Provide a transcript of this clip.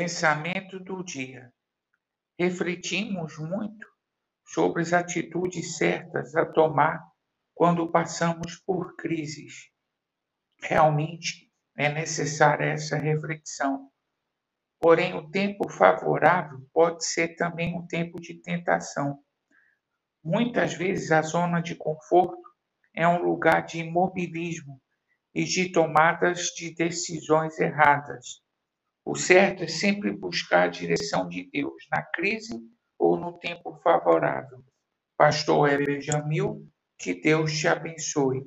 Pensamento do dia. Refletimos muito sobre as atitudes certas a tomar quando passamos por crises. Realmente é necessária essa reflexão. Porém, o tempo favorável pode ser também um tempo de tentação. Muitas vezes a zona de conforto é um lugar de imobilismo e de tomadas de decisões erradas. O certo é sempre buscar a direção de Deus na crise ou no tempo favorável. Pastor Heber Jamil, que Deus te abençoe.